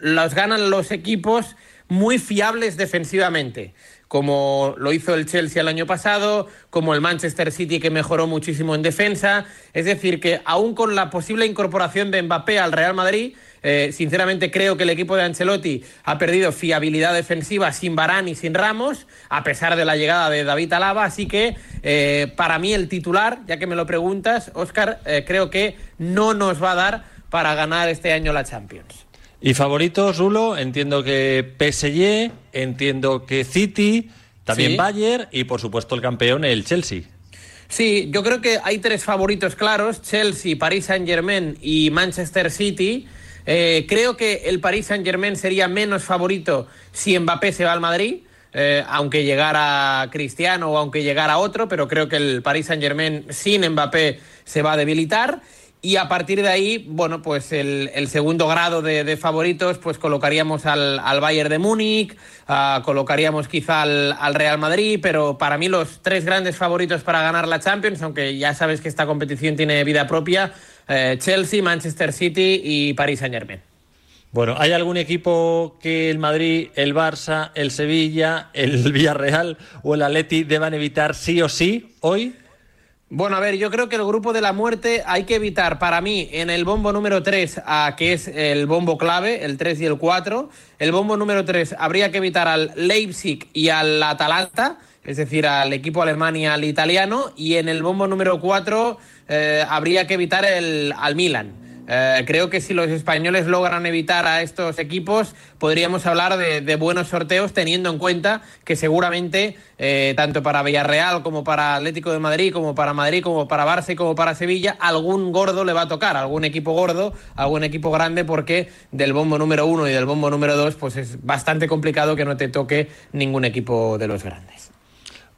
los ganan los equipos muy fiables defensivamente como lo hizo el Chelsea el año pasado, como el Manchester City que mejoró muchísimo en defensa. Es decir, que aún con la posible incorporación de Mbappé al Real Madrid, eh, sinceramente creo que el equipo de Ancelotti ha perdido fiabilidad defensiva sin Barán y sin Ramos, a pesar de la llegada de David Alaba. Así que eh, para mí el titular, ya que me lo preguntas, Oscar, eh, creo que no nos va a dar para ganar este año la Champions. Y favoritos, Rulo, entiendo que PSG, entiendo que City, también Bayern y por supuesto el campeón, el Chelsea. Sí, yo creo que hay tres favoritos claros, Chelsea, Paris Saint Germain y Manchester City. Eh, creo que el Paris Saint Germain sería menos favorito si Mbappé se va al Madrid. Eh, aunque llegara Cristiano o aunque llegara otro, pero creo que el Paris Saint Germain sin Mbappé se va a debilitar. Y a partir de ahí, bueno, pues el, segundo grado de, favoritos, pues colocaríamos al, Bayern de Múnich, ah, colocaríamos quizá al, Real Madrid, pero para mí los tres grandes favoritos para ganar la Champions, aunque ya sabes que esta competición tiene vida propia, eh, Chelsea, Manchester City y Paris Saint Germain. Bueno, ¿hay algún equipo que el Madrid, el Barça, el Sevilla, el Villarreal o el Atleti deban evitar sí o sí hoy? Bueno, a ver, yo creo que el grupo de la muerte hay que evitar para mí en el bombo número 3, a, que es el bombo clave, el 3 y el 4. El bombo número 3 habría que evitar al Leipzig y al Atalanta, es decir, al equipo alemán y al italiano. Y en el bombo número 4 eh, habría que evitar el, al Milan. Eh, creo que si los españoles logran evitar a estos equipos, podríamos hablar de, buenos sorteos, teniendo en cuenta que seguramente, eh, tanto para Villarreal como para Atlético de Madrid, como para Madrid, como para Barça y como para Sevilla, algún gordo le va a tocar, algún equipo gordo, algún equipo grande, porque del bombo número uno y del bombo número dos, pues es bastante complicado que no te toque ningún equipo de los grandes.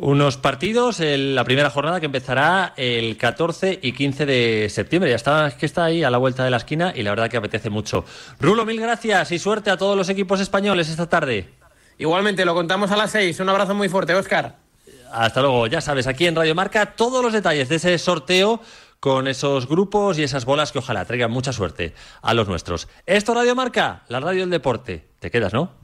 Unos partidos, la primera jornada que empezará el 14 y 15 de septiembre. Ya está, es que está ahí a la vuelta de la esquina y la verdad que apetece mucho. Rulo, mil gracias y suerte a todos los equipos españoles esta tarde. Igualmente, lo contamos a las 6. Un abrazo muy fuerte, Óscar. Hasta luego, ya sabes, aquí en Radio Marca todos los detalles de ese sorteo con esos grupos y esas bolas que ojalá traigan mucha suerte a los nuestros. Esto Radio Marca, la radio del deporte. Te quedas, ¿no?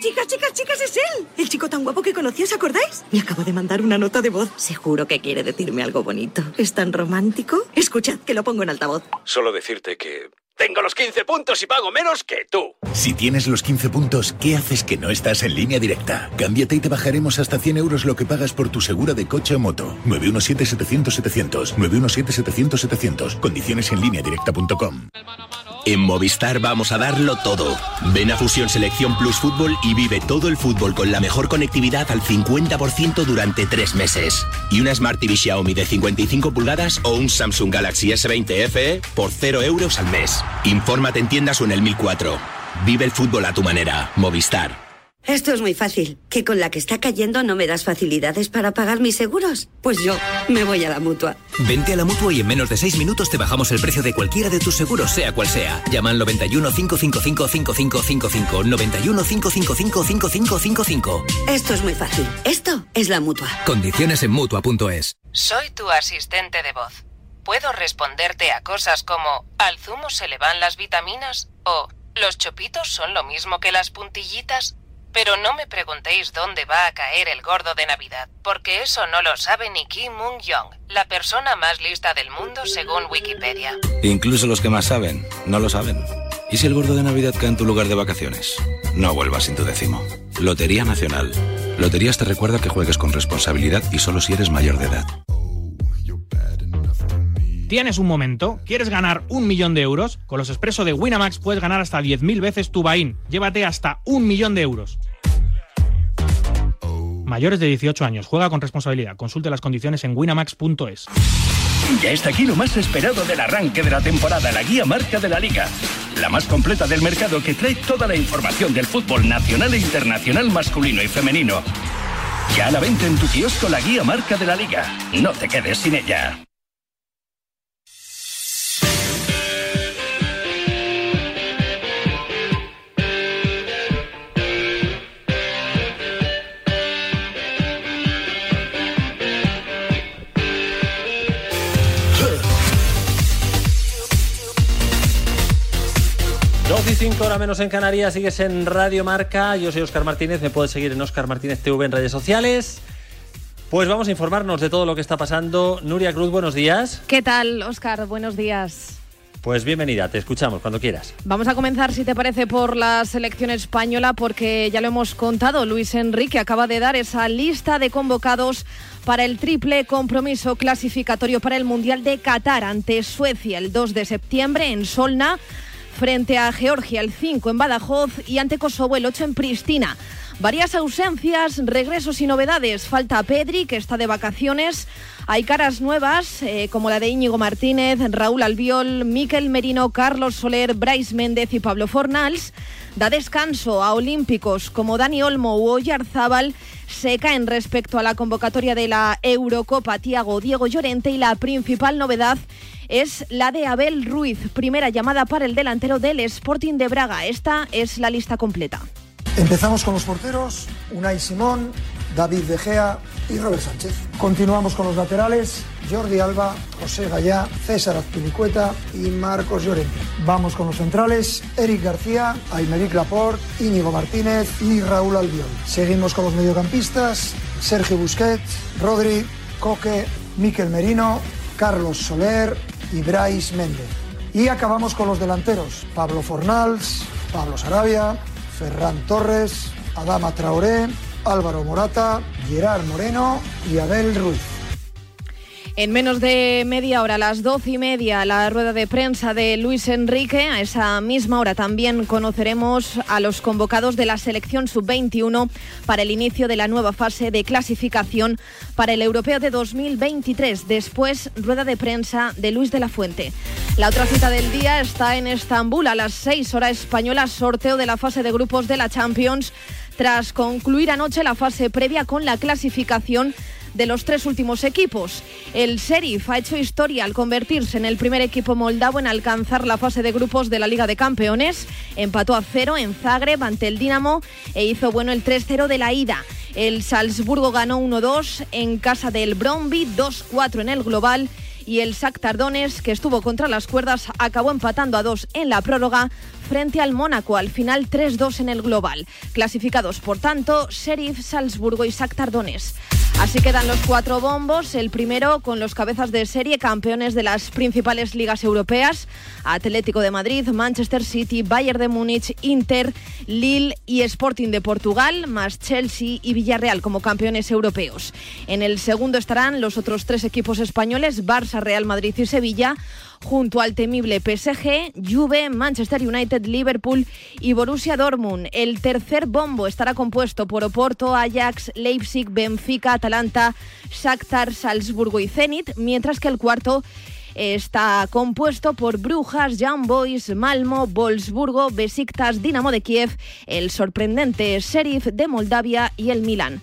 Chicas, chicas, chicas, es él. El chico tan guapo que conocí, ¿os acordáis? Me acabo de mandar una nota de voz. Seguro que quiere decirme algo bonito. ¿Es tan romántico? Escuchad, que lo pongo en altavoz. Solo decirte que tengo los 15 puntos y pago menos que tú. Si tienes los 15 puntos, ¿qué haces que no estás en línea directa? Cámbiate y te bajaremos hasta 100 euros lo que pagas por tu segura de coche o moto. 917-700-700. 917-700-700. Condiciones en línea directa.com. En Movistar vamos a darlo todo. Ven a Fusión Selección Plus Fútbol y vive todo el fútbol con la mejor conectividad al 50% durante tres meses. Y una Smart TV Xiaomi de 55 pulgadas o un Samsung Galaxy S20 FE por 0 euros al mes. Infórmate en tiendas o en el 1004. Vive el fútbol a tu manera. Movistar. Esto es muy fácil. ¿Que con la que está cayendo no me das facilidades para pagar mis seguros? Pues yo me voy a la mutua. Vente a la mutua y en menos de seis minutos te bajamos el precio de cualquiera de tus seguros, sea cual sea. Llama al 91 555 5555. 91 555 5555. Esto es muy fácil. Esto es la mutua. Condiciones en mutua.es. Soy tu asistente de voz. Puedo responderte a cosas como: ¿al zumo se le van las vitaminas? o ¿los chopitos son lo mismo que las puntillitas? Pero no me preguntéis dónde va a caer el gordo de Navidad, porque eso no lo sabe ni Kim Moon-young, la persona más lista del mundo según Wikipedia. Incluso los que más saben, no lo saben. ¿Y si el gordo de Navidad cae en tu lugar de vacaciones? No vuelvas sin tu décimo. Lotería Nacional. Loterías te recuerda que juegues con responsabilidad y solo si eres mayor de edad. ¿Tienes un momento? ¿Quieres ganar un millón de euros? Con los expresos de Winamax puedes ganar hasta 10.000 veces tu Bain. Llévate hasta un millón de euros. Mayores de 18 años. Juega con responsabilidad. Consulte las condiciones en winamax.es. Ya está aquí lo más esperado del arranque de la temporada, la guía marca de la liga. La más completa del mercado que trae toda la información del fútbol nacional e internacional masculino y femenino. Ya la venta en tu kiosco la guía marca de la liga. No te quedes sin ella. 5 5 horas menos en Canarias, sigues en Radio Marca. Yo soy Oscar Martínez, me puedes seguir en Oscar Martínez TV en redes sociales. Pues vamos a informarnos de todo lo que está pasando. Nuria Cruz, buenos días. ¿Qué tal, Oscar? Buenos días. Pues bienvenida, te escuchamos cuando quieras. Vamos a comenzar, si te parece, por la selección española, porque ya lo hemos contado, Luis Enrique acaba de dar esa lista de convocados para el triple compromiso clasificatorio para el Mundial de Qatar ante Suecia el 2 de septiembre en Solna, frente a Georgia el 5 en Badajoz y ante Kosovo el 8 en Pristina. Varias ausencias, regresos y novedades. Falta Pedri, que está de vacaciones. Hay caras nuevas, eh, como la de Íñigo Martínez, Raúl Albiol, Miquel Merino, Carlos Soler, Bryce Méndez y Pablo Fornals. Da descanso a olímpicos como Dani Olmo u Oyarzábal. Se caen respecto a la convocatoria de la Eurocopa Tiago Diego Llorente y la principal novedad es la de Abel Ruiz, primera llamada para el delantero del Sporting de Braga. Esta es la lista completa. Empezamos con los porteros, Unai Simón, David De Gea y Robert Sánchez. Continuamos con los laterales, Jordi Alba, José Gallá, César Azpilicueta y Marcos Llorente. Vamos con los centrales, Eric García, Aymeric Laporte, Íñigo Martínez y Raúl Albiol. Seguimos con los mediocampistas, Sergio Busquets, Rodri, Coque, Miquel Merino, Carlos Soler y Brais Méndez. Y acabamos con los delanteros, Pablo Fornals, Pablo Sarabia, Ferran Torres, Adama Traoré, Álvaro Morata, Gerard Moreno y Abel Ruiz. En menos de media hora, las doce y media, la rueda de prensa de Luis Enrique. A esa misma hora también conoceremos a los convocados de la selección sub-21 para el inicio de la nueva fase de clasificación para el Europeo de 2023. Después, rueda de prensa de Luis de la Fuente. La otra cita del día está en Estambul a las seis horas españolas, sorteo de la fase de grupos de la Champions tras concluir anoche la fase previa con la clasificación de los tres últimos equipos. El Sheriff ha hecho historia al convertirse en el primer equipo moldavo en alcanzar la fase de grupos de la Liga de Campeones. Empató a cero en Zagreb ante el Dinamo e hizo bueno el 3-0 de la ida. El Salzburgo ganó 1-2 en casa del Bromby, 2-4 en el global y el Shakhtar Donetsk, que estuvo contra las cuerdas, acabó empatando a dos en la prórroga frente al Mónaco, al final 3-2 en el global. Clasificados, por tanto, Sheriff, Salzburgo y Shakhtar Donetsk. Así quedan los cuatro bombos, el primero con los cabezas de serie, campeones de las principales ligas europeas, Atlético de Madrid, Manchester City, Bayern de Múnich, Inter, Lille y Sporting de Portugal, más Chelsea y Villarreal como campeones europeos. En el segundo estarán los otros tres equipos españoles, Barça, Real Madrid y Sevilla, junto al temible PSG, Juve, Manchester United, Liverpool y Borussia Dortmund. El tercer bombo estará compuesto por Oporto, Ajax, Leipzig, Benfica, Atalanta, Shakhtar, Salzburgo y Zenit, mientras que el cuarto está compuesto por Brujas, Young Boys, Malmo, Wolfsburgo, Besiktas, Dinamo de Kiev, el sorprendente Sheriff de Moldavia y el Milan.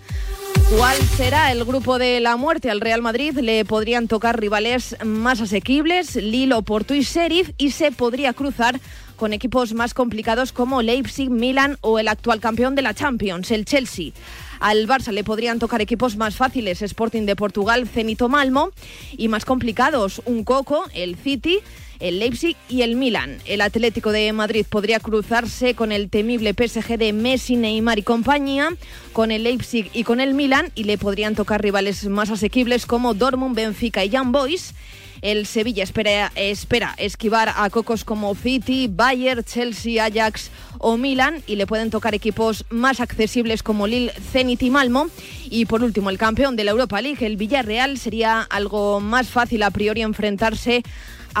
¿Cuál será el grupo de la muerte? Al Real Madrid le podrían tocar rivales más asequibles, Lilo, Porto y Sheriff, y se podría cruzar con equipos más complicados como Leipzig, Milan o el actual campeón de la Champions, el Chelsea. Al Barça le podrían tocar equipos más fáciles, Sporting de Portugal, Cenito Malmo, y más complicados, un Coco, el City, el Leipzig y el Milan. El Atlético de Madrid podría cruzarse con el temible PSG de Messi, Neymar y compañía, con el Leipzig y con el Milan, y le podrían tocar rivales más asequibles como Dortmund, Benfica y Young Boys. El Sevilla espera, espera esquivar a cocos como City, Bayern, Chelsea, Ajax o Milan y le pueden tocar equipos más accesibles como Lille, Zenit y Malmo. Y por último, el campeón de la Europa League, el Villarreal, sería algo más fácil a priori enfrentarse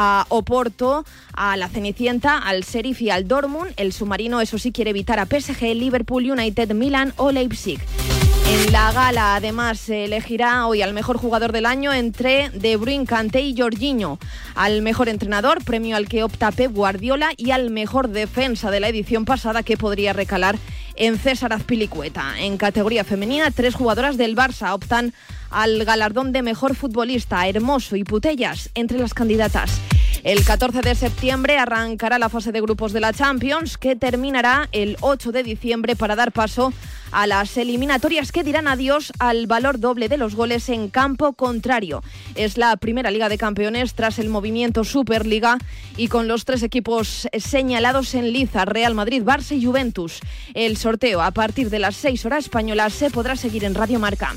a Oporto, a la Cenicienta, al Sheriff y al Dortmund. El submarino, eso sí, quiere evitar a PSG, Liverpool, United, Milan o Leipzig. En la gala, además, se elegirá hoy al mejor jugador del año entre De Bruyne, Kanté y Jorginho. Al mejor entrenador, premio al que opta Pep Guardiola, y al mejor defensa de la edición pasada que podría recalar en César Azpilicueta. En categoría femenina, tres jugadoras del Barça optan al galardón de mejor futbolista, Hermoso y Putellas, entre las candidatas. El 14 de septiembre arrancará la fase de grupos de la Champions, que terminará el 8 de diciembre para dar paso a las eliminatorias que dirán adiós al valor doble de los goles en campo contrario. Es la primera Liga de Campeones tras el movimiento Superliga y con los tres equipos señalados en liza, Real Madrid, Barça y Juventus. El sorteo a partir de las 6 horas españolas se podrá seguir en Radio Marca.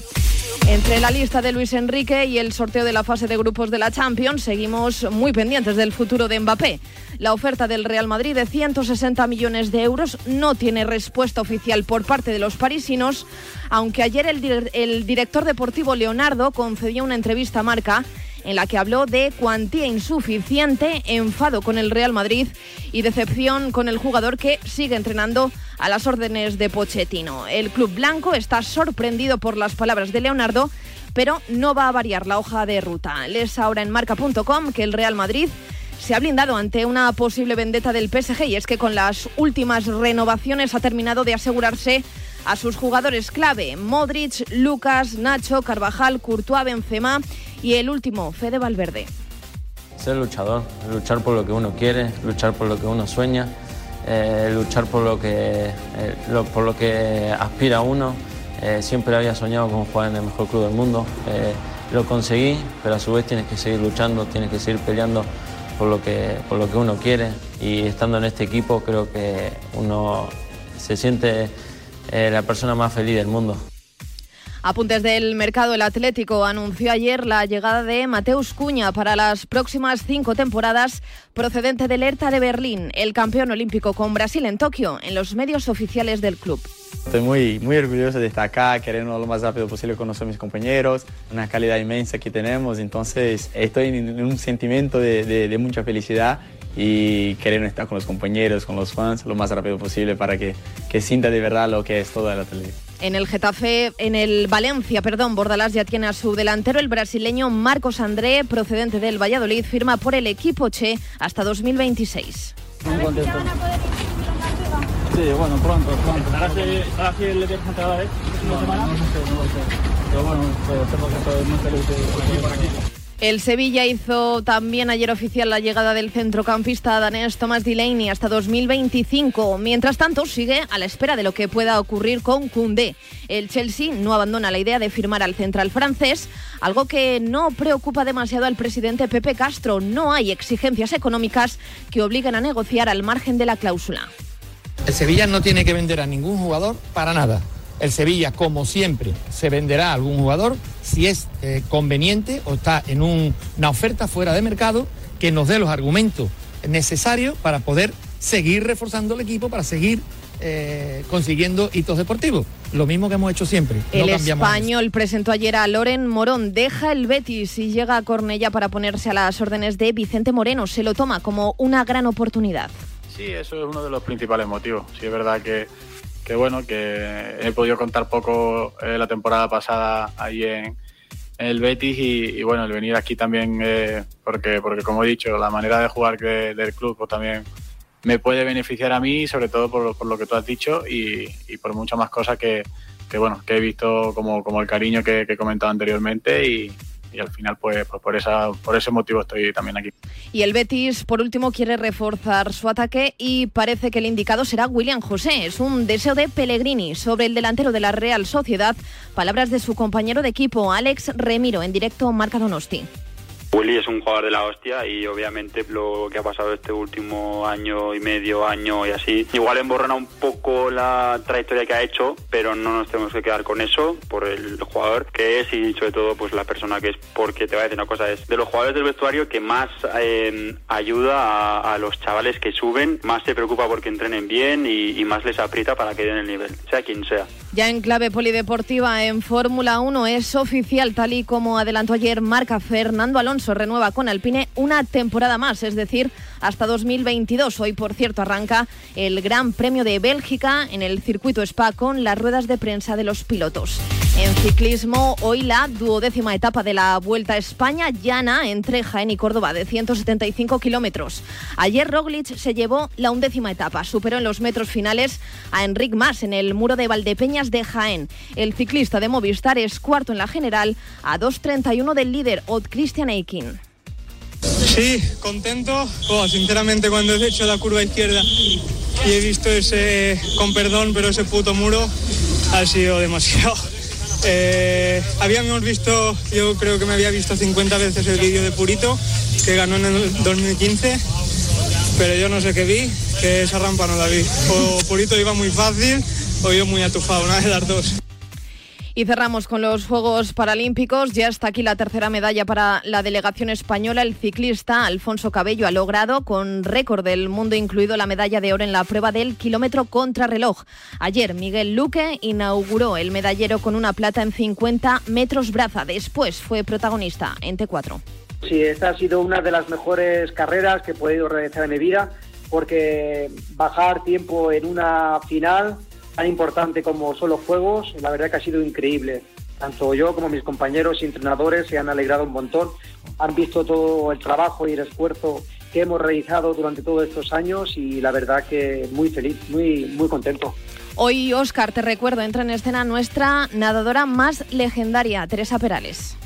Entre la lista de Luis Enrique y el sorteo de la fase de grupos de la Champions, seguimos muy pendientes del futuro de Mbappé. La oferta del Real Madrid de 160 millones de euros no tiene respuesta oficial por parte de los parisinos, aunque ayer el, el director deportivo Leonardo concedió una entrevista a Marca en la que habló de cuantía insuficiente, enfado con el Real Madrid y decepción con el jugador que sigue entrenando a las órdenes de Pochettino. El club blanco está sorprendido por las palabras de Leonardo, pero no va a variar la hoja de ruta. Les ahora en marca.com que el Real Madrid se ha blindado ante una posible vendetta del PSG y es que con las últimas renovaciones ha terminado de asegurarse a sus jugadores clave, Modric, Lucas, Nacho, Carvajal, Courtois, Benzema y el último, Fede Valverde. Ser luchador, luchar por lo que uno quiere, luchar por lo que uno sueña, eh, luchar por lo, que, eh, por lo que aspira uno. Eh, siempre había soñado con jugar en el mejor club del mundo. lo conseguí, pero a su vez tienes que seguir luchando, tienes que seguir peleando por lo que, por lo que uno quiere. Y estando en este equipo creo que uno se siente la persona más feliz del mundo. Apuntes del mercado, el Atlético anunció ayer la llegada de Mateus Cuña para las próximas cinco temporadas procedente del Hertha de Berlín, el campeón olímpico con Brasil en Tokio, en los medios oficiales del club. Estoy muy, muy orgulloso de estar acá, queriendo lo más rápido posible conocer a mis compañeros, una calidad inmensa que tenemos, entonces estoy en un sentimiento de, de mucha felicidad y querer estar con los compañeros, con los fans, lo más rápido posible para que, que sienta de verdad lo que es toda la televisión. En el Getafe, en el Valencia, perdón, Bordalás ya tiene a su delantero, el brasileño Marcos André, procedente del Valladolid, firma por el equipo Che hasta 2026. Muy contento. Sí, bueno, pronto, pronto. ¿Ahora sí, le tienes entrada, eh? ¿Una semana? No, no sé, no lo sé. Pero bueno, tengo que estar muy feliz de por aquí. El Sevilla hizo también ayer oficial la llegada del centrocampista danés Thomas Delaney hasta 2025. Mientras tanto, sigue a la espera de lo que pueda ocurrir con Koundé. El Chelsea no abandona la idea de firmar al central francés, algo que no preocupa demasiado al presidente Pepe Castro. No hay exigencias económicas que obliguen a negociar al margen de la cláusula. El Sevilla no tiene que vender a ningún jugador para nada. El Sevilla, como siempre, se venderá a algún jugador si es eh, conveniente o está en una oferta fuera de mercado que nos dé los argumentos necesarios para poder seguir reforzando el equipo, para seguir eh, consiguiendo hitos deportivos. Lo mismo que hemos hecho siempre. El español presentó ayer a Loren Morón. Deja el Betis y llega a Cornella para ponerse a las órdenes de Vicente Moreno. Se lo toma como una gran oportunidad. Sí, eso es uno de los principales motivos. Sí, es verdad que que bueno, que he podido contar poco eh, la temporada pasada ahí en, el Betis y, bueno, el venir aquí también, eh, porque, porque como he dicho, la manera de jugar del club pues, también me puede beneficiar a mí, sobre todo por, por lo que tú has dicho y, por muchas más cosas que, que, bueno, que he visto como, como el cariño que, que he comentado anteriormente y, y al final pues, pues, por por ese motivo estoy también aquí. Y el Betis por último quiere reforzar su ataque y parece que el indicado será William José. Es un deseo de Pellegrini sobre el delantero de la Real Sociedad. Palabras de su compañero de equipo Alex Remiro en directo Marca Donosti. Willy es un jugador de la hostia y obviamente lo que ha pasado este último año y medio, año y así, igual emborrona un poco la trayectoria que ha hecho, pero no nos tenemos que quedar con eso por el jugador que es y sobre todo pues la persona que es, porque te voy a decir una cosa, es de los jugadores del vestuario que más eh, ayuda a, los chavales que suben, más se preocupa porque entrenen bien y, y más les aprieta para que den el nivel, sea quien sea. Ya en clave polideportiva en Fórmula 1 es oficial, tal y como adelantó ayer marca Fernando Alonso, renueva con Alpine una temporada más, es decir, hasta 2022. Hoy, por cierto, arranca el Gran Premio de Bélgica en el circuito Spa con las ruedas de prensa de los pilotos. En ciclismo, hoy la duodécima etapa de la Vuelta a España llana entre Jaén y Córdoba de 175 kilómetros. Ayer Roglic se llevó la undécima etapa, superó en los metros finales a Enric Mas en el muro de Valdepeñas de Jaén. El ciclista de Movistar es cuarto en la general a 2.31 del líder Odd Christian Eikin. Sí, contento. Sinceramente, cuando he hecho la curva izquierda y he visto ese, con perdón, pero ese puto muro ha sido demasiado. Eh, habíamos visto, yo creo que me había visto 50 veces el vídeo de Purito, que ganó en el 2015, pero yo no sé qué vi, que esa rampa no la vi. O Purito iba muy fácil o yo muy atufado, una de las dos. Y cerramos con los Juegos Paralímpicos. Ya está aquí la tercera medalla para la delegación española. El ciclista Alfonso Cabello ha logrado, con récord del mundo incluido, la medalla de oro en la prueba del kilómetro contrarreloj. Ayer Miguel Luque inauguró el medallero con una plata en 50 metros braza. Después fue protagonista en T4. Sí, esta ha sido una de las mejores carreras que he podido realizar en mi vida porque bajar tiempo en una final tan importante como son los Juegos, la verdad que ha sido increíble. Tanto yo como mis compañeros y entrenadores se han alegrado un montón, han visto todo el trabajo y el esfuerzo que hemos realizado durante todos estos años y la verdad que muy feliz, muy, muy contento. Hoy, Oscar, te recuerdo, entra en escena nuestra nadadora más legendaria, Teresa Perales.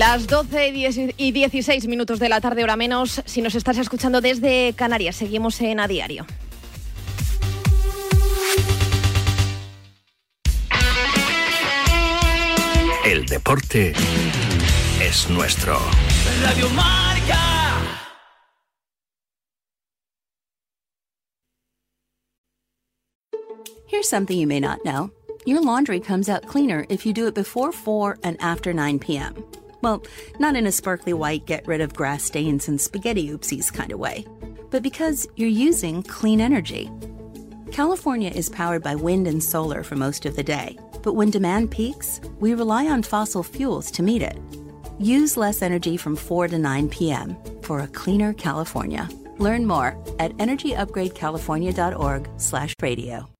Las 12 y 16 minutos de la tarde, hora menos. Si nos estás escuchando desde Canarias, seguimos en A Diario. El deporte es nuestro. Radio Marca. Here's something you may not know. Your laundry comes out cleaner if you do it before 4 and after 9 p.m. Well, not in a sparkly white, get rid of grass stains and spaghetti oopsies kind of way, but because you're using clean energy. California is powered by wind and solar for most of the day, but when demand peaks, we rely on fossil fuels to meet it. Use less energy from 4 to 9 p.m. for a cleaner California. Learn more at energyupgradecalifornia.org/radio.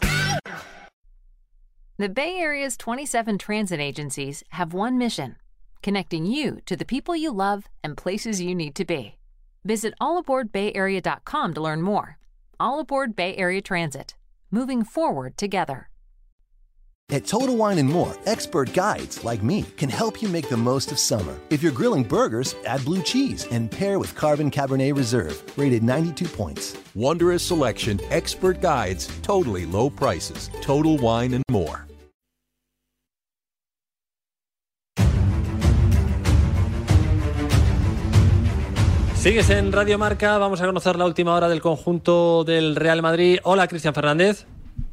The Bay Area's 27 transit agencies have one mission connecting you to the people you love and places you need to be. Visit allaboardbayarea.com to learn more. All Aboard Bay Area Transit, moving forward together. At Total Wine and More, expert guides like me can help you make the most of summer. If you're grilling burgers, add blue cheese and pair with Carbon Cabernet Reserve, rated 92 points. Wondrous selection, expert guides, totally low prices. Total Wine and More. Sigues en Radio Marca, vamos a conocer la última hora del conjunto del Real Madrid. Hola, Cristian Fernández.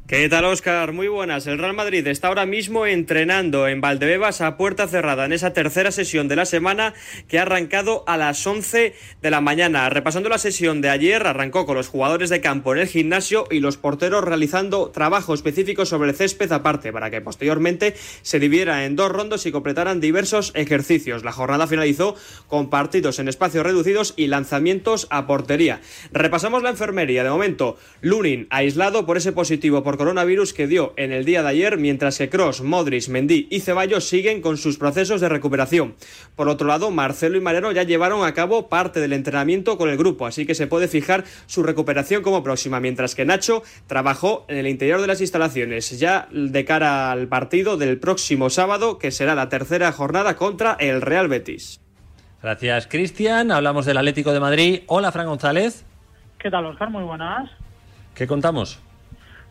¿Qué tal, Oscar? Muy buenas. El Real Madrid está ahora mismo entrenando en Valdebebas a puerta cerrada en esa tercera sesión de la semana que ha arrancado a las 11 de la mañana. Repasando la sesión de ayer, arrancó con los jugadores de campo en el gimnasio y los porteros realizando trabajo específico sobre el césped aparte para que posteriormente se dividiera en dos rondos y completaran diversos ejercicios. La jornada finalizó con partidos en espacios reducidos y lanzamientos a portería. Repasamos la enfermería. De momento, Lunin aislado por ese positivo por coronavirus que dio en el día de ayer, mientras que Cross, Modric, Mendy y Ceballos siguen con sus procesos de recuperación. Por otro lado, Marcelo y Mariano ya llevaron a cabo parte del entrenamiento con el grupo, así que se puede fijar su recuperación como próxima, mientras que Nacho trabajó en el interior de las instalaciones, ya de cara al partido del próximo sábado, que será la tercera jornada contra el Real Betis. Gracias, Cristian. Hablamos del Atlético de Madrid. Hola, Fran González. ¿Qué tal, Oscar? Muy buenas. ¿Qué contamos?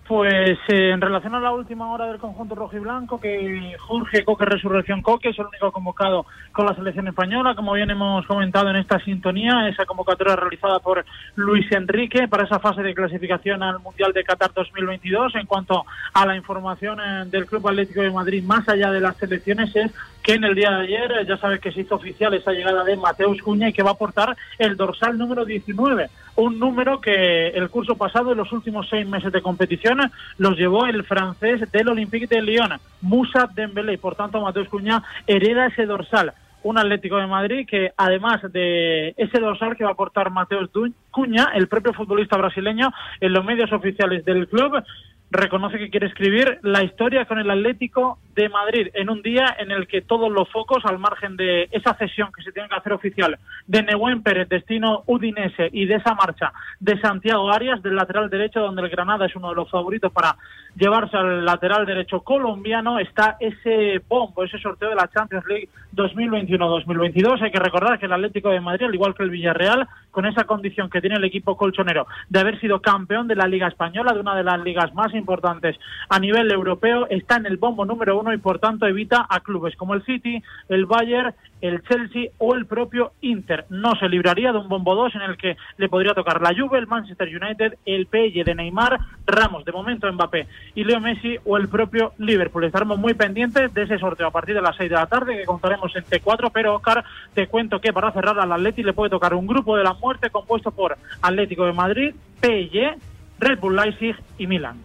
Pues eh, en relación a la última hora del conjunto rojo y blanco, que Jorge Coque Resurrección Coque es el único convocado con la selección española, como bien hemos comentado en esta sintonía, esa convocatoria realizada por Luis Enrique para esa fase de clasificación al Mundial de Qatar 2022. En cuanto a la información eh, del Club Atlético de Madrid, más allá de las selecciones, es que en el día de ayer eh, ya sabes que se hizo oficial esa llegada de Mateus Cuña y que va a aportar el dorsal número 19, un número que el curso pasado, en los últimos seis meses de competición, los llevó el francés del Olympique de Lyon, Moussa Dembélé, y por tanto Mateus Cuña hereda ese dorsal. Un Atlético de Madrid que, además de ese dorsal que va a aportar Mateus Cuña, el propio futbolista brasileño, en los medios oficiales del club, reconoce que quiere escribir la historia con el Atlético de Madrid en un día en el que todos los focos, al margen de esa cesión que se tiene que hacer oficial de Nehuen Pérez, destino Udinese, y de esa marcha de Santiago Arias, del lateral derecho, donde el Granada es uno de los favoritos para llevarse al lateral derecho colombiano, está ese bombo, ese sorteo de la Champions League 2021-2022. Hay que recordar que el Atlético de Madrid, al igual que el Villarreal, con esa condición que tiene el equipo colchonero de haber sido campeón de la Liga Española, de una de las ligas más importantes a nivel europeo, está en el bombo número uno y por tanto evita a clubes como el City, el Bayern, el Chelsea o el propio Inter. No se libraría de un bombo 2 en el que le podría tocar la Juve, el Manchester United, el PSG de Neymar, Ramos, de momento Mbappé y Leo Messi o el propio Liverpool. Estaremos muy pendientes de ese sorteo a partir de las 6 de la tarde que contaremos en T4, pero Oscar, te cuento que para cerrar al Atleti le puede tocar un grupo de la muerte compuesto por Atlético de Madrid, PSG, Red Bull Leipzig y Milan.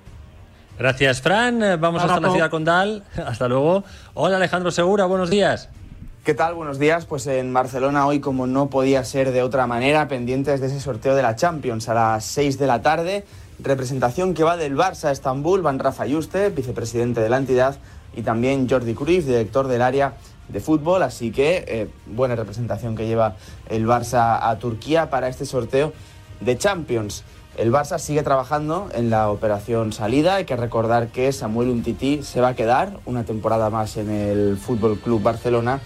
Gracias, Fran. Vamos hasta la ciudad condal. Hasta luego. Hola, Alejandro Segura. Buenos días. ¿Qué tal? Buenos días. Pues en Barcelona hoy, como no podía ser de otra manera, pendientes de ese sorteo de la Champions a las 6 de la tarde. Representación que va del Barça a Estambul, van Rafa Yuste, vicepresidente de la entidad, y también Jordi Cruyff, director del área de fútbol. Así que eh, buena representación que lleva el Barça a Turquía para este sorteo de Champions. El Barça sigue trabajando en la operación salida. Hay que recordar que Samuel Umtiti se va a quedar una temporada más en el Fútbol Club Barcelona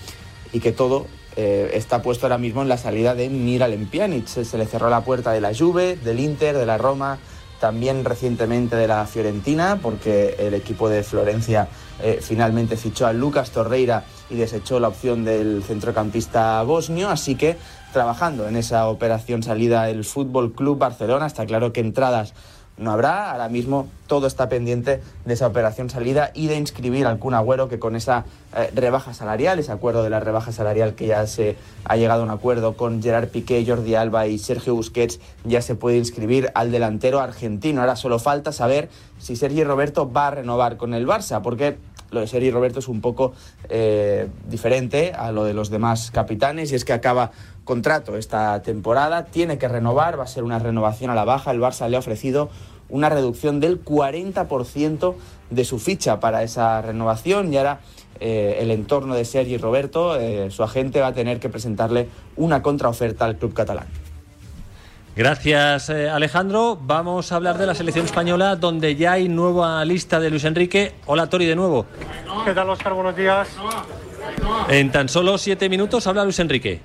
y que todo eh, está puesto ahora mismo en la salida de Miralem Pjanic. Se, le cerró la puerta de la Juve, del Inter, de la Roma, también recientemente de la Fiorentina, porque el equipo de Florencia eh, finalmente fichó a Lucas Torreira y desechó la opción del centrocampista bosnio, así que trabajando en esa operación salida el Fútbol Club Barcelona, está claro que entradas no habrá, ahora mismo todo está pendiente de esa operación salida y de inscribir al Kun Agüero que con esa eh, rebaja salarial, ese acuerdo de la rebaja salarial que ya se ha llegado a un acuerdo con Gerard Piqué, Jordi Alba y Sergio Busquets, ya se puede inscribir al delantero argentino. Ahora solo falta saber si Sergi Roberto va a renovar con el Barça, porque lo de Sergi Roberto es un poco eh, diferente a lo de los demás capitanes y es que acaba contrato esta temporada, tiene que renovar, va a ser una renovación a la baja, el Barça le ha ofrecido una reducción del 40% de su ficha para esa renovación y ahora eh, el entorno de Sergi Roberto, eh, su agente va a tener que presentarle una contraoferta al club catalán. Gracias, eh, Alejandro. Vamos a hablar de la selección española, donde ya hay nueva lista de Luis Enrique. Hola, Tori, de nuevo. ¿Qué tal, Oscar? Buenos días. En tan solo siete minutos habla Luis Enrique.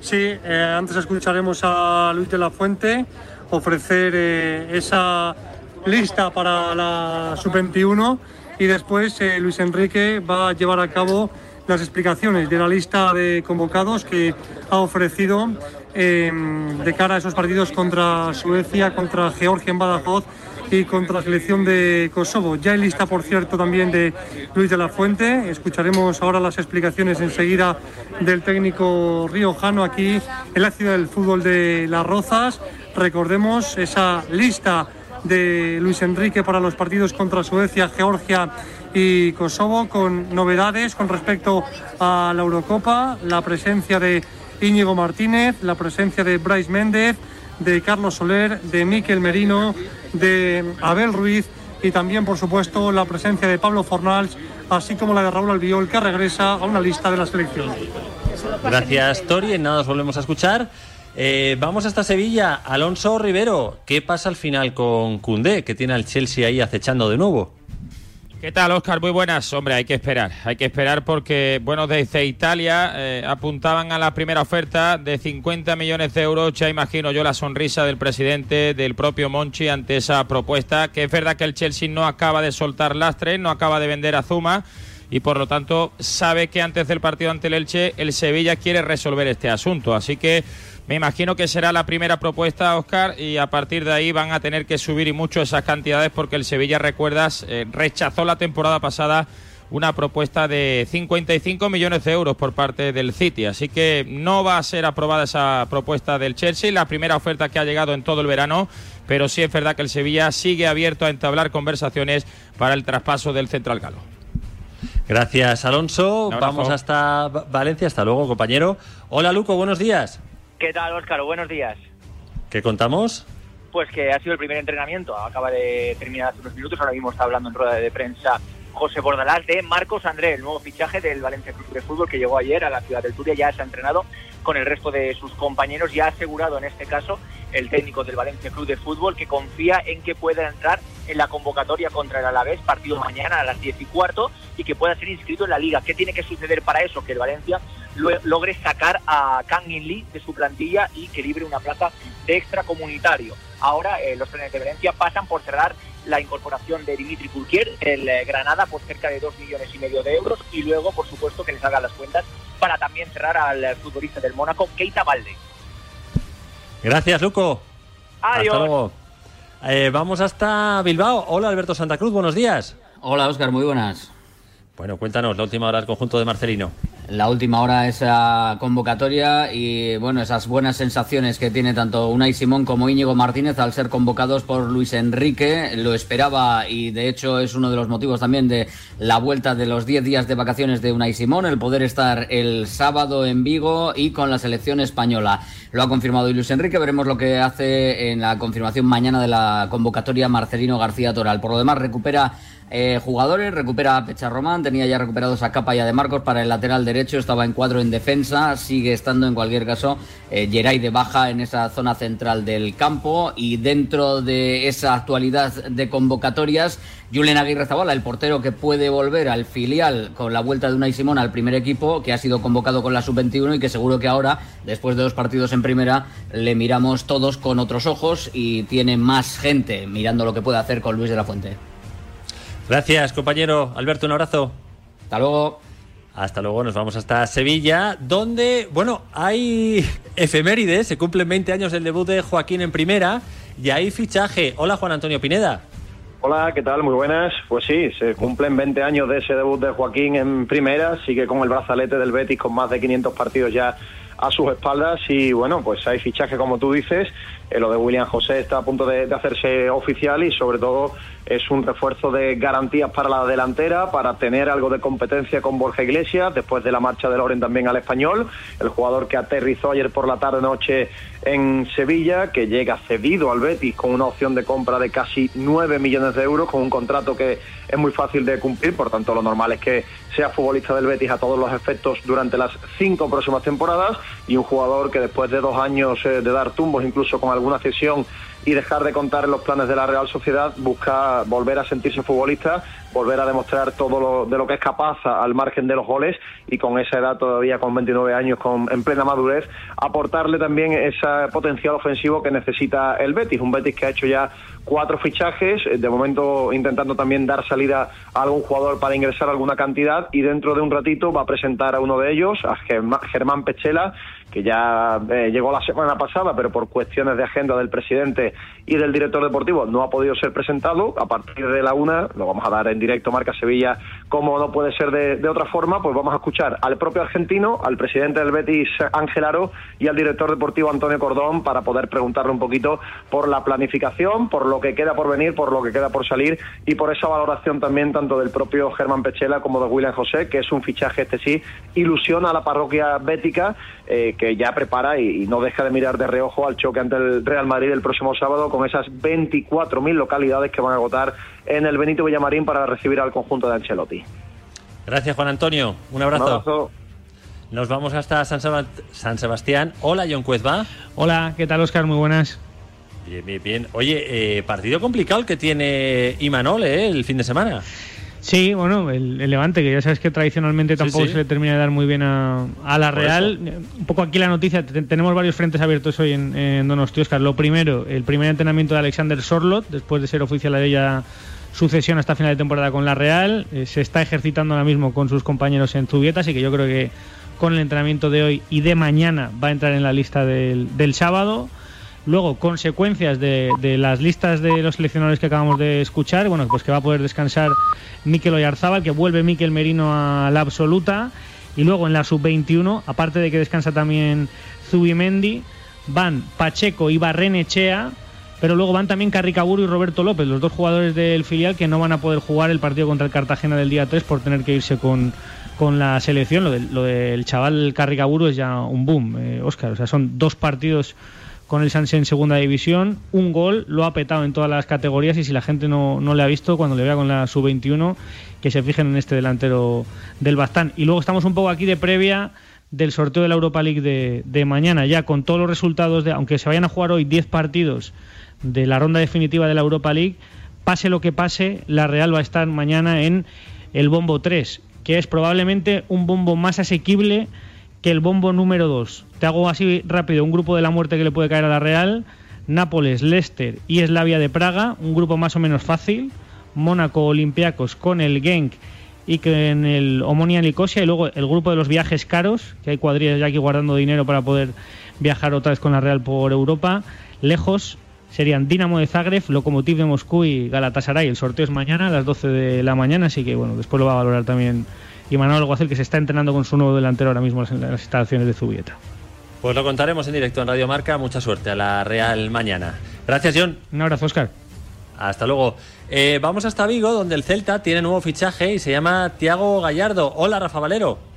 Sí, eh, antes escucharemos a Luis de la Fuente ofrecer eh, esa lista para la sub-21 y después eh, Luis Enrique va a llevar a cabo las explicaciones de la lista de convocados que ha ofrecido de cara a esos partidos contra Suecia, contra Georgia en Badajoz y contra la selección de Kosovo. Ya hay lista, por cierto, también de Luis de la Fuente. Escucharemos ahora las explicaciones enseguida del técnico riojano aquí en la ciudad del fútbol de Las Rozas. Recordemos esa lista de Luis Enrique para los partidos contra Suecia, Georgia y Kosovo, con novedades con respecto a la Eurocopa, la presencia de Íñigo Martínez, la presencia de Bryce Méndez, de Carlos Soler, de Miquel Merino, de Abel Ruiz y también, por supuesto, la presencia de Pablo Fornals, así como la de Raúl Albiol, que regresa a una lista de la selección. Gracias, Tori. En nada os volvemos a escuchar. Eh, vamos hasta Sevilla. Alonso Rivero, ¿qué pasa al final con Cundé, que tiene al Chelsea ahí acechando de nuevo? ¿Qué tal, Oscar? Muy buenas. Hombre, hay que esperar. Hay que esperar porque, bueno, desde Italia eh, apuntaban a la primera oferta de 50 millones de euros. Ya imagino yo la sonrisa del presidente, del propio Monchi, ante esa propuesta. Que es verdad que el Chelsea no acaba de soltar lastre, no acaba de vender a Zuma y por lo tanto sabe que antes del partido ante el Elche, el Sevilla quiere resolver este asunto. Así que me imagino que será la primera propuesta, Oscar, y a partir de ahí van a tener que subir y mucho esas cantidades porque el Sevilla, recuerdas, eh, rechazó la temporada pasada una propuesta de 55 millones de euros por parte del City. Así que no va a ser aprobada esa propuesta del Chelsea, la primera oferta que ha llegado en todo el verano, pero sí es verdad que el Sevilla sigue abierto a entablar conversaciones para el traspaso del Central Galo. Gracias, Alonso. Vamos hasta Valencia. Hasta luego, compañero. Hola, Luco. Buenos días. ¿Qué tal, Óscar? Buenos días. ¿Qué contamos? Pues que ha sido el primer entrenamiento, acaba de terminar hace unos minutos, ahora mismo está hablando en rueda de prensa José Bordalás de Marcos André, el nuevo fichaje del Valencia Club de Fútbol que llegó ayer a la ciudad del Turia, ya se ha entrenado con el resto de sus compañeros y ha asegurado en este caso el técnico del Valencia Club de Fútbol que confía en que pueda entrar en la convocatoria contra el Alavés, partido mañana a las 10 y cuarto, y que pueda ser inscrito en la liga. ¿Qué tiene que suceder para eso? Que el Valencia logre sacar a Kang In Lee de su plantilla y que libre una plaza de extracomunitario. Ahora eh, los trenes de Valencia pasan por cerrar la incorporación de Dimitri Pulquier, el eh, Granada, por cerca de 2 millones y medio de euros, y luego, por supuesto, que les hagan las cuentas para también cerrar al eh, futbolista del Mónaco, Keita Valde. Gracias, Luco. Adiós. Hasta luego. vamos hasta Bilbao. Hola, Alberto Santa Cruz, buenos días. Hola, Oscar, muy buenas. Bueno, cuéntanos la última hora del conjunto de Marcelino. La última hora esa convocatoria y bueno, esas buenas sensaciones que tiene tanto Unai Simón como Íñigo Martínez al ser convocados por Luis Enrique. Lo esperaba y de hecho es uno de los motivos también de la vuelta de los 10 días de vacaciones de Unai Simón, el poder estar el sábado en Vigo y con la selección española. Lo ha confirmado Luis Enrique, veremos lo que hace en la confirmación mañana de la convocatoria Marcelino García Toral. Por lo demás, recupera eh, jugadores, recupera a Pecha Román, tenía ya recuperados a Capa y a De Marcos para el lateral derecho, estaba en cuadro en defensa, sigue estando en cualquier caso eh, Geray de baja en esa zona central del campo y dentro de esa actualidad de convocatorias, Julen Aguirre Zabala, el portero que puede volver al filial con la vuelta de Unai Simón al primer equipo, que ha sido convocado con la sub-21 y que seguro que ahora, después de dos partidos en primera, le miramos todos con otros ojos y tiene más gente mirando lo que puede hacer con Luis de la Fuente. Gracias, compañero. Alberto, un abrazo. Hasta luego. Hasta luego, nos vamos hasta Sevilla, donde, bueno, hay efemérides, se cumplen 20 años del debut de Joaquín en primera y hay fichaje. Hola, Juan Antonio Pineda. Hola, ¿qué tal? Muy buenas. Pues sí, se cumplen 20 años de ese debut de Joaquín en primera, sigue con el brazalete del Betis con más de 500 partidos ya a sus espaldas y bueno, pues hay fichaje como tú dices, eh, lo de William José está a punto de, hacerse oficial y sobre todo es un refuerzo de garantías para la delantera, para tener algo de competencia con Borja Iglesias, después de la marcha de Loren también al español, el jugador que aterrizó ayer por la tarde-noche en Sevilla, que llega cedido al Betis con una opción de compra de casi 9 millones de euros, con un contrato que es muy fácil de cumplir, por tanto lo normal es que sea futbolista del Betis a todos los efectos durante las cinco próximas temporadas. Y un jugador que después de dos años eh, de dar tumbos, incluso con alguna cesión y dejar de contar en los planes de la Real Sociedad, busca volver a sentirse futbolista, volver a demostrar todo lo, de lo que es capaz al margen de los goles y con esa edad todavía con 29 años con, en plena madurez, aportarle también ese potencial ofensivo que necesita el Betis, un Betis que ha hecho ya cuatro fichajes, de momento intentando también dar salida a algún jugador para ingresar alguna cantidad y dentro de un ratito va a presentar a uno de ellos, a Germán Pechela, que ya eh, llegó la semana pasada, pero por cuestiones de agenda del presidente y del director deportivo no ha podido ser presentado. A partir de la una, lo vamos a dar en directo Marca Sevilla, como no puede ser de, otra forma, pues vamos a escuchar al propio argentino, al presidente del Betis Ángel Aro y al director deportivo Antonio Cordón para poder preguntarle un poquito por la planificación, por lo que queda por venir, por lo que queda por salir y por esa valoración también tanto del propio Germán Pechela como de William José, que es un fichaje este sí, ilusiona a la parroquia bética eh, que ya prepara y, no deja de mirar de reojo al choque ante el Real Madrid el próximo sábado con esas 24.000 localidades que van a agotar en el Benito Villamarín para recibir al conjunto de Ancelotti. Gracias, Juan Antonio. Un abrazo. Nos vamos hasta San, San Sebastián. Hola, John Cuezba. Hola, ¿qué tal, Oscar? Muy buenas. Bien, bien, bien. Oye, eh, partido complicado el que tiene Imanol eh, el fin de semana. Sí, bueno, el, el Levante, que ya sabes que tradicionalmente tampoco sí. se le termina de dar muy bien a, a la Por Real. Un poco aquí la noticia, te- tenemos varios frentes abiertos hoy en, en Donosti, Oscar. Lo primero, el primer entrenamiento de Alexander Sorlot, después de ser oficial de ella sucesión hasta final de temporada con la Real. Eh, se está ejercitando ahora mismo con sus compañeros en Zubieta, así que yo creo que con el entrenamiento de hoy y de mañana va a entrar en la lista del, del sábado. Luego, consecuencias de, de las listas de los seleccionadores que acabamos de escuchar, bueno, pues que va a poder descansar Mikel Oyarzábal, que vuelve Mikel Merino a la absoluta. Y luego en la sub-21, aparte de que descansa también Zubimendi, van Pacheco y Barrenechea, pero luego van también Carricaburu y Roberto López, los dos jugadores del filial que no van a poder jugar el partido contra el Cartagena del día 3 por tener que irse con, con la selección. Lo, del- lo del chaval Carricaburu es ya un boom, eh, Oscar. O sea, son dos partidos con el Sanse en segunda división, un gol, lo ha petado en todas las categorías y si la gente no, no le ha visto, cuando le vea con la sub-21, que se fijen en este delantero del Bastán. Y luego estamos un poco aquí de previa del sorteo de la Europa League de, de mañana, ya con todos los resultados, de, aunque se vayan a jugar hoy 10 partidos de la ronda definitiva de la Europa League, pase lo que pase, la Real va a estar mañana en el bombo 3, que es probablemente un bombo más asequible que el bombo número 2. Te hago así rápido un grupo de la muerte que le puede caer a la Real, Nápoles, Leicester y Eslavia de Praga, un grupo más o menos fácil, Mónaco, Olympiacos con el Genk y con el Omonia Nicosia y luego el grupo de los viajes caros, que hay cuadrillas ya aquí guardando dinero para poder viajar otra vez con la Real por Europa, lejos serían Dinamo de Zagreb, Lokomotiv de Moscú y Galatasaray. El sorteo es mañana a las 12 de la mañana, así que bueno, después lo va a valorar también Imanol Alguacil, que se está entrenando con su nuevo delantero ahora mismo en las instalaciones de Zubieta. Pues lo contaremos en directo en Radio Marca. Mucha suerte a la Real mañana. Gracias, John. Un abrazo, Oscar. Hasta luego. Eh, vamos hasta Vigo, donde el Celta tiene nuevo fichaje y se llama Tiago Gallardo. Hola, Rafa Valero.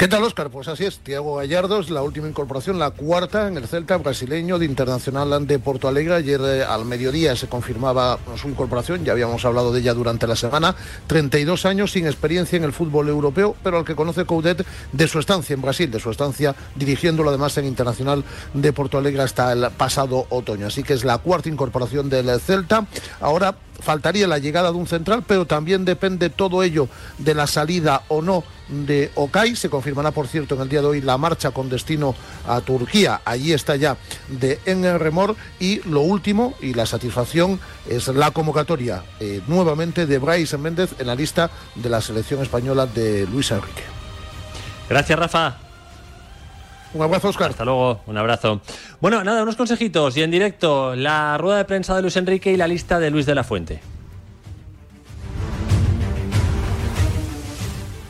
¿Qué tal, Oscar? Pues así es, Tiago Gallardo es la última incorporación, la cuarta en el Celta brasileño de Internacional de Porto Alegre. Ayer eh, al mediodía se confirmaba su incorporación, ya habíamos hablado de ella durante la semana. 32 años sin experiencia en el fútbol europeo, pero al que conoce Coudet de su estancia en Brasil, de su estancia dirigiéndolo además en Internacional de Porto Alegre hasta el pasado otoño. Así que es la cuarta incorporación del Celta. Ahora faltaría la llegada de un central, pero también depende todo ello de la salida o no de Okay. Se confirmará, por cierto, en el día de hoy la marcha con destino a Turquía. Allí está ya de Enger Remor. Y lo último, y la satisfacción, es la convocatoria eh, nuevamente de Bryce Méndez en la lista de la selección española de Luis Enrique. Gracias, Rafa. Un abrazo, Oscar. Hasta luego, un abrazo. Bueno, nada, unos consejitos y en directo la rueda de prensa de Luis Enrique y la lista de Luis de la Fuente.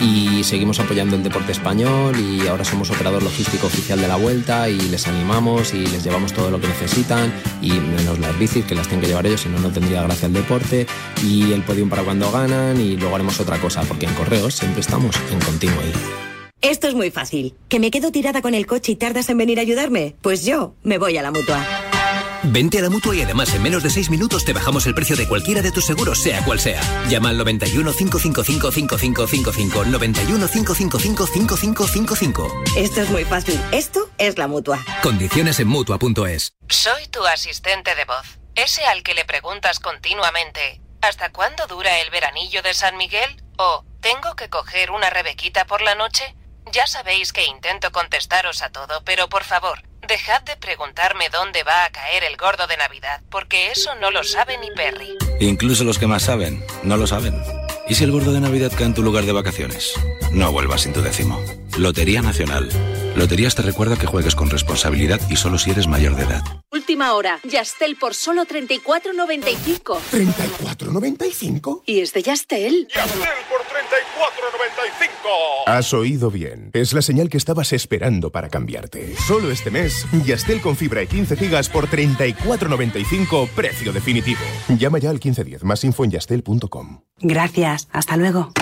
Y seguimos apoyando el deporte español y ahora somos operador logístico oficial de la vuelta y les animamos y les llevamos todo lo que necesitan y menos las bicis que las tienen que llevar ellos, si no, no tendría gracia el deporte y el podium para cuando ganan y luego haremos otra cosa porque en Correos siempre estamos en Continuo I. Esto es muy fácil. ¿Que me quedo tirada con el coche y tardas en venir a ayudarme? Pues yo me voy a la mutua. Vente a la mutua y además en menos de 6 minutos te bajamos el precio de cualquiera de tus seguros, sea cual sea. Llama al 91 555 5555. 91 555 5555. Esto es muy fácil. Esto es la mutua. Condiciones en mutua.es. Soy tu asistente de voz. Ese al que le preguntas continuamente, ¿hasta cuándo dura el veranillo de San Miguel? O, ¿tengo que coger una rebequita por la noche? Ya sabéis que intento contestaros a todo, pero por favor, dejad de preguntarme dónde va a caer el gordo de Navidad, porque eso no lo sabe ni Perry. Incluso los que más saben, no lo saben. ¿Y si el gordo de Navidad cae en tu lugar de vacaciones? No vuelvas sin tu décimo. Lotería Nacional. Loterías te recuerda que juegues con responsabilidad y solo si eres mayor de edad. Última hora. Yastel por solo 34.95. ¿34.95? ¿Y es de Yastel? ¡Yastel por 34.95! Has oído bien. Es la señal que estabas esperando para cambiarte. Solo este mes, Yastel con fibra y 15 gigas por 34.95, precio definitivo. Llama ya al 1510. Más info en yastel.com. Gracias. Hasta luego.